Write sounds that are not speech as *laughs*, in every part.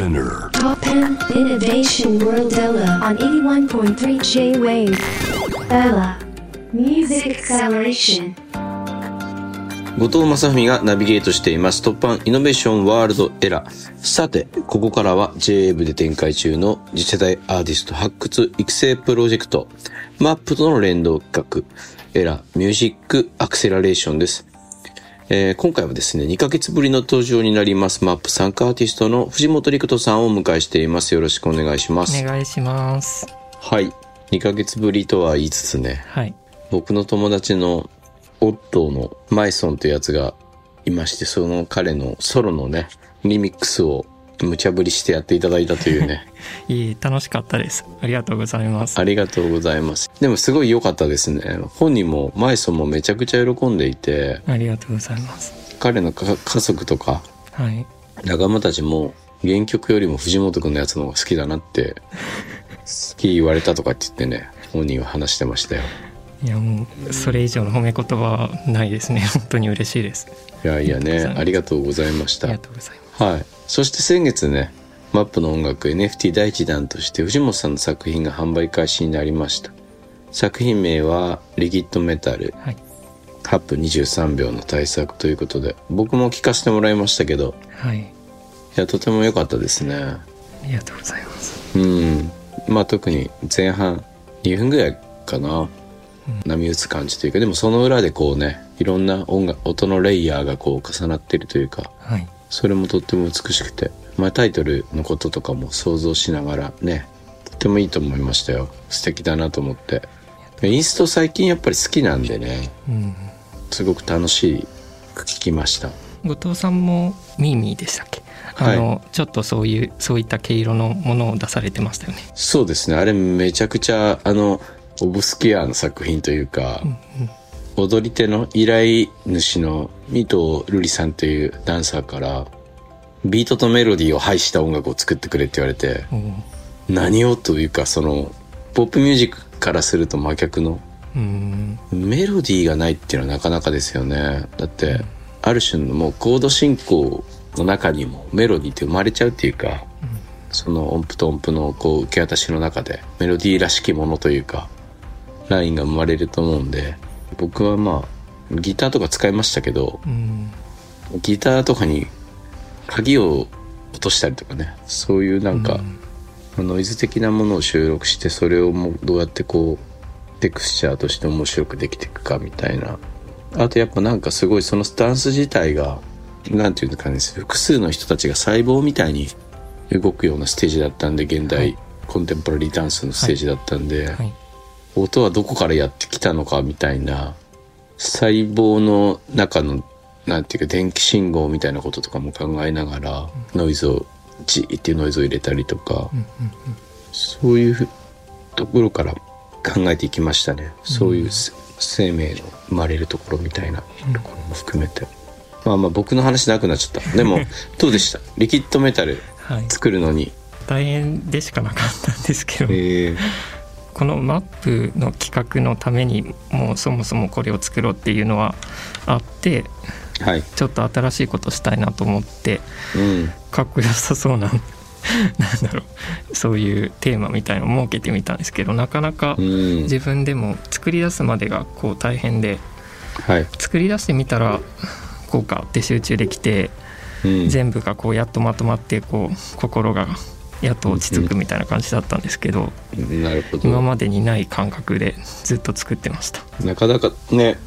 Spinner. Top 10 Innovation World Ella on 81.3 J-Wave. Ella Music Acceleration. 後藤正文がナビゲートしています突破イノベーションワールドエラー。さて、ここからは JA で展開中の次世代アーティスト発掘育成プロジェクト、マップとの連動企画、エラミュージックアクセラレーションです。えー今回はですね、2ヶ月ぶりの登場になりますマップ参加アーティストの藤本陸人さんをお迎えしています。よろしくお願いします。お願いします。はい。2ヶ月ぶりとは言いつつね、はい。僕の友達のオットーのマイソンというやつがいまして、その彼のソロのね、リミックスを無茶ぶりしてやっていただいたというね、*laughs* いい、楽しかったです。ありがとうございます。ありがとうございます。でもすごい良かったですね。本人もマイソンもめちゃくちゃ喜んでいて、ありがとうございます。彼のか家族とかはい。仲間たちも原曲よりも藤本くんのやつの方が好きだなって、好き言われたとかって言ってね、本人は話してましたよ。いや、もう、それ以上の褒め言葉はないですね。本当に嬉しいです。いやいやね、ありがとうございましたありが。とうございます。はい。そして先月ね、マップの音楽 NFT 第一弾として藤本さんの作品が販売開始になりました。作品名はリキッドメタルはい。8分23秒の対策ということで、僕も聞かせてもらいましたけど、はい。いや、とても良かったですね。ありがとうございます。うん。まあ特に前半2分ぐらいかな。波打つ感じというか、でもその裏でこうね、いろんな音楽、音のレイヤーがこう重なってるというか、はい。それもとっても美しくて、まあ、タイトルのこととかも想像しながらねとってもいいと思いましたよ。素敵だなと思って。インスト最近やっぱり好きなんでね。うん。すごく楽しく聞きました。後藤さんもミーミーでしたっけ？あの、ちょっとそういう、そういった毛色のものを出されてましたよね。そうですね。あれめちゃくちゃあのオブスキュアな作品というか、踊り手の依頼主のミトルリさんというダンサーからビートとメロディーを配した音楽を作ってくれって言われて何をというかそのポップミュージックからすると真逆のうん。メロディーがないっていうのはなかなかですよね。だってある種のもうコード進行の中にもメロディーって生まれちゃうっていうか、その音符と音符のこう受け渡しの中でメロディーらしきものというかラインが生まれると思うんで僕はまあギターとか使いましたけどうん。ギターとかに鍵を落としたりとかねそういうなんか、ノイズ的なものを収録してそれをもうどうやってこうテクスチャーとして面白くできていくかみたいなあとやっぱなんかすごいそのスタンス自体がなんていうのかね複数の人たちが細胞みたいに動くようなステージだったんで現代、コンテンポラリーダンスのステージだったんで、はい。音はどこからやってきたのかみたいな細胞の中のなんていうか電気信号みたいなこととかも考えながらノイズをジーっていうノイズを入れたりとか、そういうところから考えていきましたね、そういうせ生命の生まれるところみたいなところも含めて、まあまあ僕の話なくなっちゃった。でも *laughs* どうでした？リキッドメタルはい。作るのに。大変でしかなかったんですけど、えーこのマップの企画のためにもうそもそもこれを作ろうっていうのはあってはい。ちょっと新しいことしたいなと思ってうん。かっこよさそうな *laughs* なんだろうそういうテーマみたいのを設けてみたんですけどなかなかうん。自分でも作り出すまでがこう大変ではい、作り出してみたら効果って集中できてうん、全部がこうやっとまとまってこう心がやっと落ち着くみたいな感じだったんですけどなるほど。今までにない感覚でずっと作ってました。なかなかね、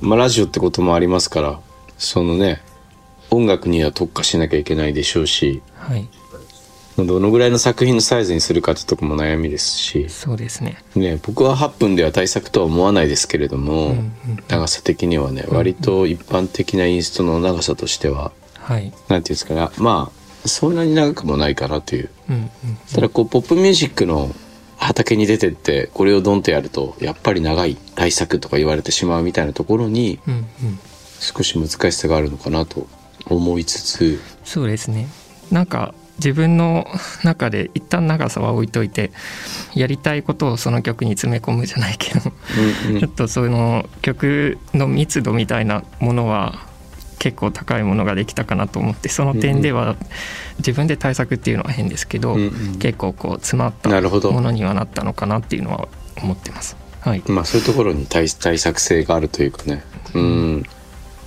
まあ、ラジオってこともありますからそのね音楽には特化しなきゃいけないでしょうしはい。どのぐらいの作品のサイズにするかってとこも悩みですし、そうですね。ね、僕は8分では対策とは思わないですけれども、んうん長さ的にはね割と一般的なインストの長さとしてははい。なんていうんですかねまあそんなに長くもないかなという。うんうんただこうポップミュージックの畑に出てってこれをドンとやるとやっぱり長い対策とか言われてしまうみたいなところにうんうん。少し難しさがあるのかなと思いつつ。そうですね。なんか自分の中で一旦長さは置いといてやりたいことをその曲に詰め込むじゃないけどうんうん。*laughs* ちょっとその曲の密度みたいなものは結構高いものができたかなと思ってその点では自分で対策っていうのは変ですけど、うんうん。結構こう詰まったものにはなったのかなっていうのは思ってます。はい、まあそういうところに対対策性があるというかね。うん。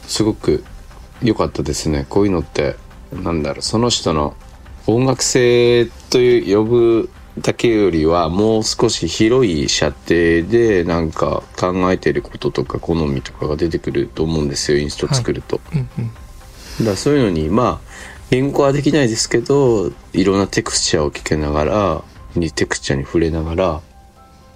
すごく良かったですね。こういうのってなんだろう。その人の音楽性という呼ぶだけよりはもう少し広い射程でなんか考えてることとか好みとかが出てくると思うんですよインスト作ると。うんうん。だそういうのにまあ言語はできないですけどいろんなテクスチャーを聞けながらにテクスチャーに触れながら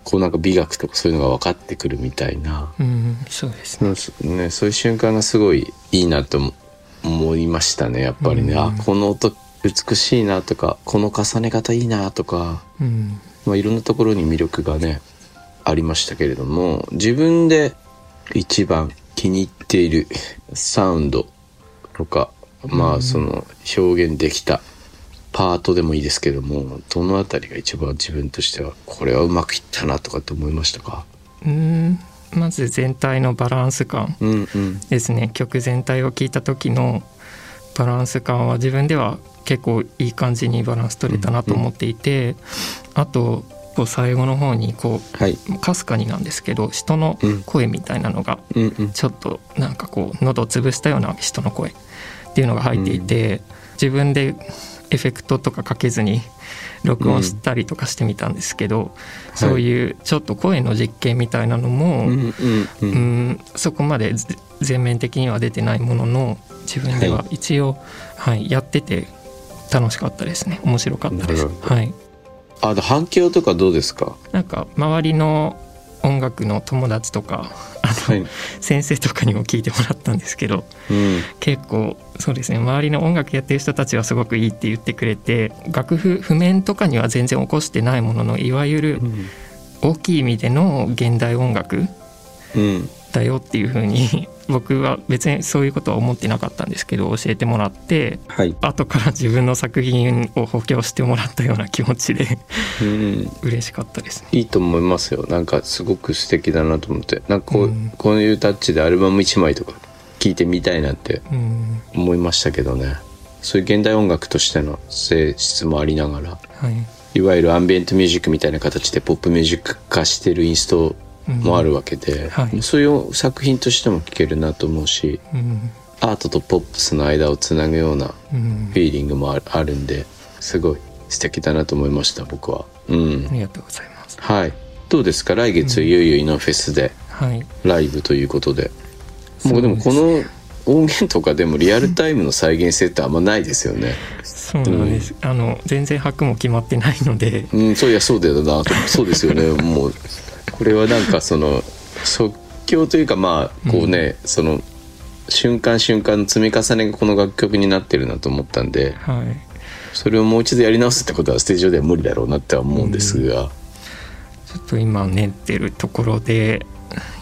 こうなんか美学とかそういうのが分かってくるみたいな、うん、そうですね。ね、そういう瞬間がすごいいいなと思思いましたねやっぱりね、うん。あこの音美しいなとかこの重ね方いいなとか、うん、まあ、いろんなところに魅力がねありましたけれども自分で一番気に入っているサウンドとかまあその表現できたパートでもいいですけどもどのあたりが一番自分としてはこれはうまくいったなとかって思いましたか？うん、まず全体のバランス感うんうん。ですね。曲全体を聴いた時のバランス感は自分では結構いい感じにバランス取れたなと思っていて、あとこう最後の方にこはい。うかすかになんですけど人の声みたいなのがうんうん。ちょっとなんかこう喉を潰したような人の声っていうのが入っていて、自分でエフェクトとかかけずに録音したりとかしてみたんですけど、そういうちょっと声の実験みたいなのも、うんうんう。うんんそこまでぜ全面的には出てないものの自分では一応、はいやってて楽しかったですね。面白かったです。はい。あ、で反響とかどうですか？なんか周りの音楽の友達とかあの、はい。先生とかにも聞いてもらったんですけどうん。結構そうですね。周りの音楽やってる人たちはすごくいいって言ってくれて楽譜譜面とかには全然起こしてないもののいわゆる大きい意味での現代音楽うん。だよっていう風に僕は別にそういうことは思ってなかったんですけど教えてもらってはい。後から自分の作品を補強してもらったような気持ちでうん。嬉しかったですね。いいと思いますよ。なんかすごく素敵だなと思って。なんかこう、うんこういうタッチでアルバム1枚とか聴いてみたいなってうん思いましたけどね。そういう現代音楽としての性質もありながら、はいいわゆるアンビエントミュージックみたいな形でポップミュージック化してるインストもあるわけで、はいそういう作品としても聴けるなと思うし、うんアートとポップスの間をつなぐようなうんフィーリングもああるんですごい素敵だなと思いました僕は。うんありがとうございます。はい。どうですか？来月いよいよイノフェスではいライブということで。そうもうでもこの音源とかでもリアルタイムの再現性ってあんまないですよね。そうなんです、あの全然拍も決まってないのでうん、そういやそうだよなとそうですよね。もうこれはなんかその即興というかまあこうね、その瞬間瞬間の積み重ねがこの楽曲になってるなと思ったんではい。それをもう一度やり直すってことはステージ上では無理だろうなっては思うんですが、ちょっと今練ってるところで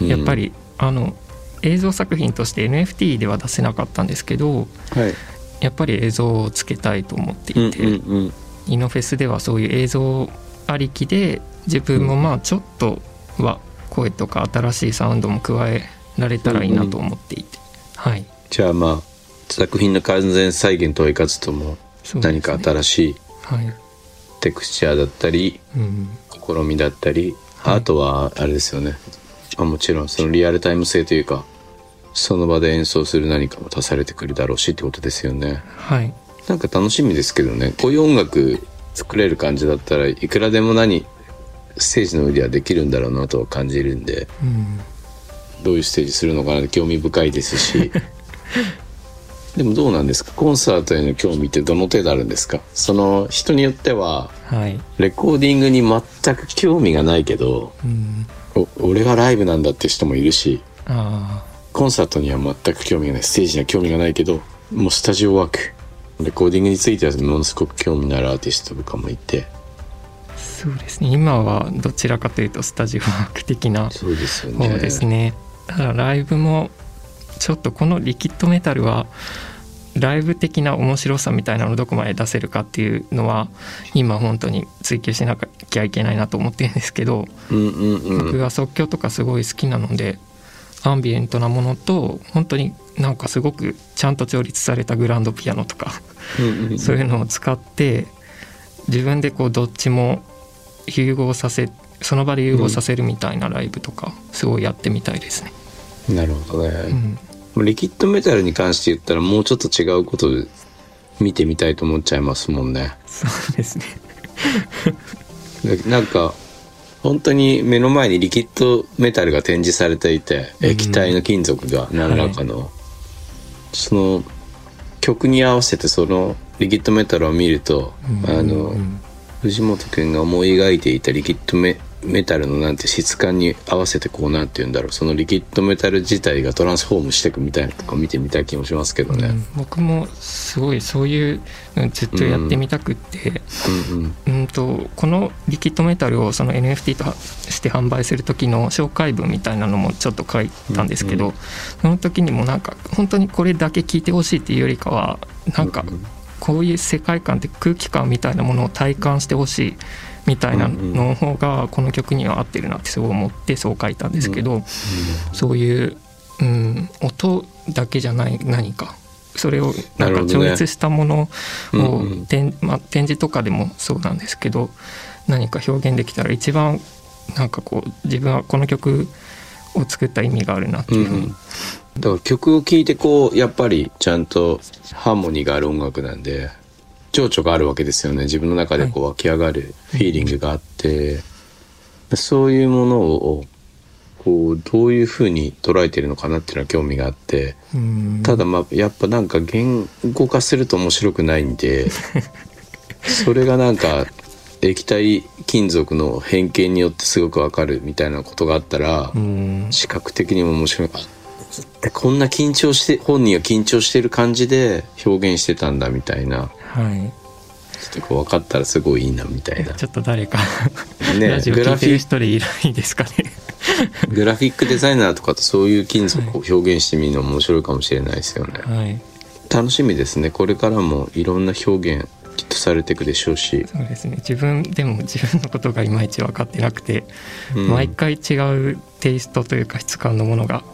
うん。やっぱり、あの映像作品として NFT では出せなかったんですけどはい。やっぱり映像をつけたいと思ってうんいて、うんうん。イノフェスではそういう映像ありきで自分もまあちょっとは声とか新しいサウンドも加えられたらいいなと思っていて、はい。じゃあまあ作品の完全再現とはいかずとも何か新しいはい、テクスチャーだったりうん、試みだったり、はいあとはあれですよね、まあ、もちろんそのリアルタイム性というかその場で演奏する何かも足されてくるだろうしってことですよね。はい。なんか楽しみですけどね。こういう音楽作れる感じだったらいくらでも何ステージの上ではできるんだろうなとは感じるんでうんどういうステージするのかなって興味深いですし。*laughs* でもどうなんですか？コンサートへの興味ってどの程度あるんですか？その人によってははい、レコーディングに全く興味がないけどうん、お俺がライブなんだって人もいるしあコンサートには全く興味がないステージには興味がないけどもうスタジオワーク。レコーディングについてはものすごく興味のあるアーティストとかもいてあそうですね。今はどちらかというとスタジオワーク的なそうですよね。方ですね。ただライブもちょっとこのリキッドメタルはライブ的な面白さみたいなのをどこまで出せるかっていうのは今本当に追求しなきゃいけないなと思ってるんですけど、うんうんうん。僕は即興とかすごい好きなのでアンビエントなものと本当になんかすごくちゃんと調律されたグランドピアノとかそういうのを使って自分でこうどっちも融合させその場で融合させるみたいなライブとかすごいやってみたいですね。なるほどね、うん。リキッドメタルに関して言ったらもうちょっと違うことで見てみたいと思っちゃいますもんね。そうですね。でなんか本当に目の前にリキッドメタルが展示されていてうん。液体の金属が何らかの、その曲に合わせてそのリキッドメタルを見ると、あの、うん藤本君が思い描いていたリキッドメメタルのなんて質感に合わせてこうなんて言うんだろう。そのリキッドメタル自体がトランスフォームしていくみたいなとか見てみたい気もしますけどね。うん僕もすごいそういうのずっとやってみたくって、うんうんうん、とこのリキッドメタルをその NFT として販売する時の紹介文みたいなのもちょっと書いたんですけど、うんその時にもなんか本当にこれだけ聞いてほしいっていうよりかはなんかこういう世界観って空気感みたいなものを体感してほしいみたいなの方がこの曲には合ってるなってすごい思ってそう書いたんですけど、そういう、うん、音だけじゃない何かそれをなんか超越したものを、うんうん。展まあ、展示とかでもそうなんですけど何か表現できたら一番なんかこう自分はこの曲を作った意味があるなっていうふうに、だから曲を聴いてこうやっぱりちゃんとハーモニーがある音楽なんで情緒があるわけですよね。自分の中でこう湧き上がるフィーリングがあって、そういうものをこうどういうふうに捉えてるのかなっていうのは興味があって。うん。ただまあやっぱなんか言語化すると面白くないんで *laughs* それがなんか液体金属の変形によってすごくわかるみたいなことがあったら、うん。視覚的にも面白い。あでこんな緊張して本人が緊張してる感じで表現してたんだみたいな。はい。ちょっとこう分かったらすごいいいなみたいな。ちょっと誰か、ねラジオ聞いてる人でいないですかね。グラフィックデザイナーとかとそういう金属を表現してみるのも面白いかもしれないですよね、はい。楽しみですね。これからもいろんな表現きっとされていくでしょうし、そうですね。自分でも自分のことがいまいち分かってなくて、うん。毎回違うテイストというか質感のものが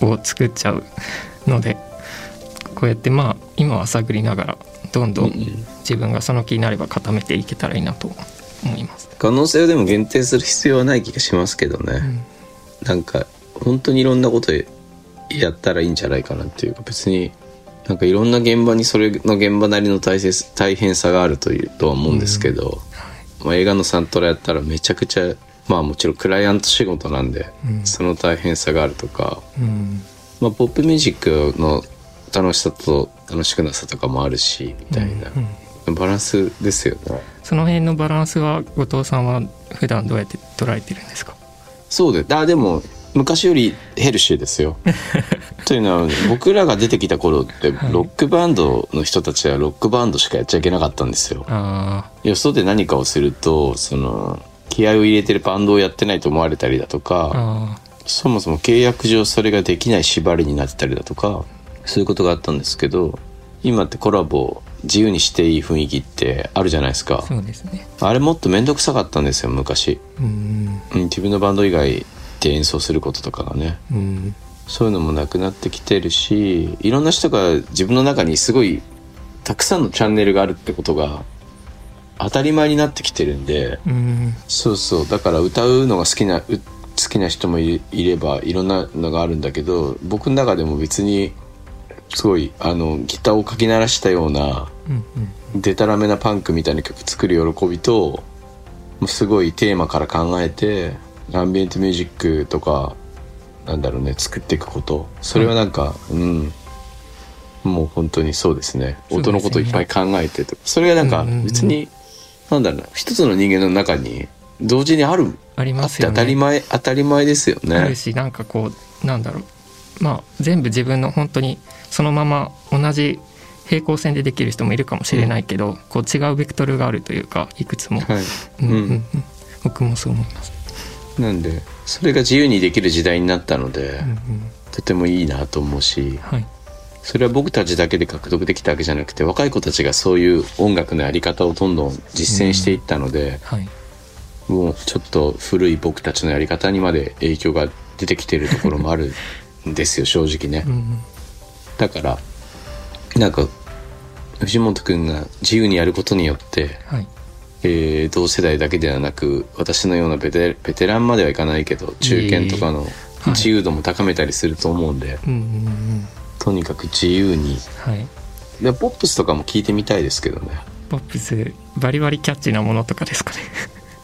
を作っちゃうのでこうやってまあ今は探りながらどんどん自分がその気になれば固めていけたらいいなと思います。可能性をでも限定する必要はない気がしますけどね、なんか本当にいろんなことやったらいいんじゃないかなっていうか別になんかいろんな現場にそれの現場なりの大切大変さがあるというとは思うんですけど、まあ、映画のサントラやったらめちゃくちゃまあもちろんクライアント仕事なんで、うん。その大変さがあるとか、うん。まあ、ポップミュージックの楽しさと楽しくなさとかもあるしみたいな、バランスですよね。その辺のバランスは後藤さんは普段どうやって捉えてるんですか？そうであでも昔よりヘルシーですよ。*laughs* というのは僕らが出てきた頃ってはい。ロックバンドの人たちはロックバンドしかやっちゃいけなかったんですよ。あよそで何かをするとその気合を入れてるバンドをやってないと思われたりだとーかあそもそも契約上それができない縛りになってたりだとかそういうことがあったんですけど今ってコラボ自由にしていい雰囲気ってあるじゃないですか。ーそうですね。あれもっと面倒くさかったんですよ昔、うん。うん、自分のバンド以外で演奏することとかがね。うん。そういうのもなくなってきてるしいろんな人が自分の中にすごいたくさんのチャンネルがあるってことが当たり前になってきてるんでうん。そうそう。だから歌うのが好きなう好きな人もいいればいろんなのがあるんだけど僕の中でも別にすごいあのギターをかき鳴らしたようなうんデタラメなパンクみたいな曲作る喜びとすごいテーマから考えてアンビエントミュージックとかなんだろうね作っていくこと。それはなんか、うん。もう本当にそうですね。音のこといっぱい考えてとそれがなんかうんうんうん。別に、なんだろうな一つの人間の中に同時にあるありますよね。当たり前当たり前ですよあねるしなんかこうなんだろう。まあ全部自分の本当にそのまま同じ平行線でできる人もいるかもしれないけど、こう違うベクトルがあるというかいくつも、はい、うんうんうん。うん。僕もそう思います、なんでそれが自由にできる時代になったので、うんうん。とてもいいなと思うしはいそれは僕たちだけで獲得できたわけじゃなくて若い子たちがそういう音楽のやり方をどんどん実践していったので、はい。もうちょっと古い僕たちのやり方にまで影響が出てきてるところもあるんですよ正直ね、うんだからなんか藤本君が自由にやることによって、はい。えー同世代だけではなく私のようなベテベテランまではいかないけど中堅とかのはい。自由度も高めたりすると思うんで、うんうんうんとにかく自由に。はい。でポップスとかも聞いてみたいですけどね。ポップスバリバリキャッチーなものとかですかね。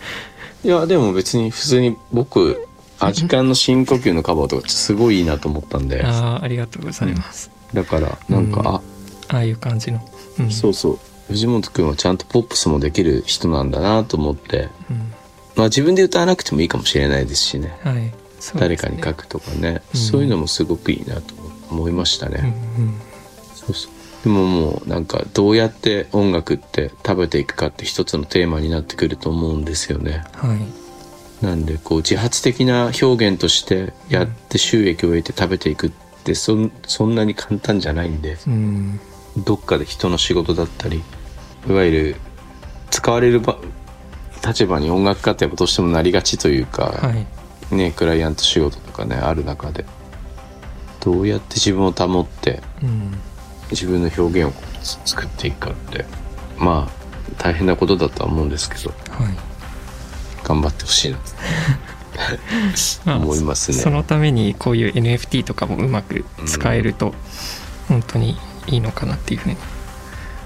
*laughs* いやでも別に普通に僕アジカンの深呼吸のカバーとかすごいいいなと思ったんで。ああありがとうございます、だからなんか、うん。あああいう感じの、うん、そうそう。藤本君はちゃんとポップスもできる人なんだなと思って。うん。まあ自分で歌わなくてもいいかもしれないですしね。はい。そう誰かに書くとかね。うん。そういうのもすごくいいなと思いましたね、うんうん。そうそう。でももうなんかどうやって音楽って食べていくかって一つのテーマになってくると思うんですよね。はい。なんでこう自発的な表現としてやって収益を得て食べていくってそんそんなに簡単じゃないんでうん。どっかで人の仕事だったりいわゆる使われる場立場に音楽家ってやっぱどうしてもなりがちというか、はい。ねクライアント仕事とかねある中でどうやって自分を保ってうん。自分の表現を作っていくかってまあ大変なことだとは思うんですけどはい。頑張ってほしいな *laughs* まあ思いますね。そのためにこういう NFT とかもうまく使えると本当にいいのかなっていうふうに、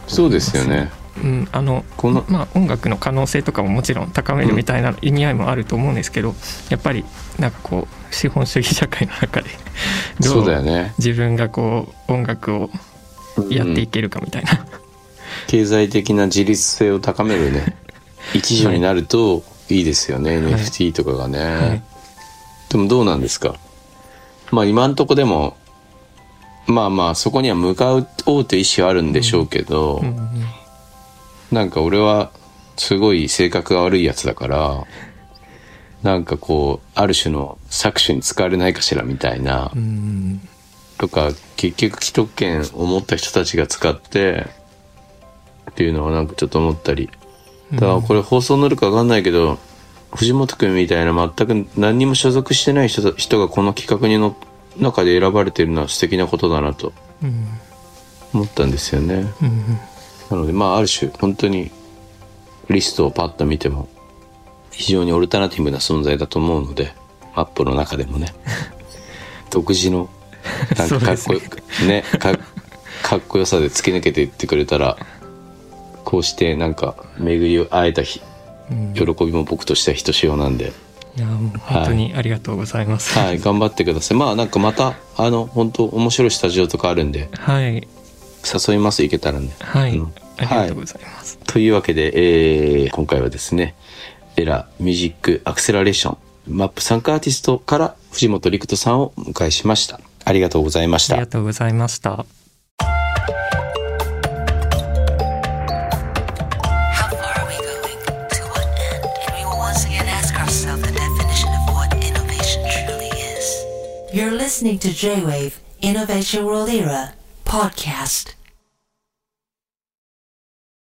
そうですよねうん、あのこのまあ音楽の可能性とかももちろん高めるみたいな意味合いもあると思うんですけど、やっぱりなんかこう資本主義社会の中でどそうだよね。自分がこう音楽をやっていけるかみたいな、経済的な自立性を高めるね。*laughs* 一助になるとい。いですよね、NFT とかがね、はい。でもどうなんですか？まあ今んとこでもまあまあそこには向かおうという意思はあるんでしょうけど、うんうんなんか俺はすごい性格が悪いやつだからなんかこうある種の搾取に使われないかしらみたいな、うんとか結局既得権を持った人たちが使ってっていうのはなんかちょっと思ったり。だからこれ放送になるか分かんないけど、藤本君みたいな全く何にも所属してない人だ人がこの企画にの中で選ばれているのは素敵なことだなとうん。思ったんですよね。うんなのでまあある種本当にリストをパッと見ても非常にオルタナティブな存在だと思うのでアップの中でもね。*laughs* 独自のなんかかっこよくねかかっこよさで突き抜けていってくれたらこうしてなんか巡り会えた日うん。喜びも僕としてはひとしおなんで、いやもう本当にありがとうございます。はい、頑張ってください。まあなんかまたあの本当面白いスタジオとかあるんで。はい、誘います行けたらね。はい、ありがとうございます、というわけで、えー、今回はですねエラミュージックアクセラレーションマップ参加アーティストから藤本陸人さんをお迎えしました。ありがとうございました。ありがとうございました、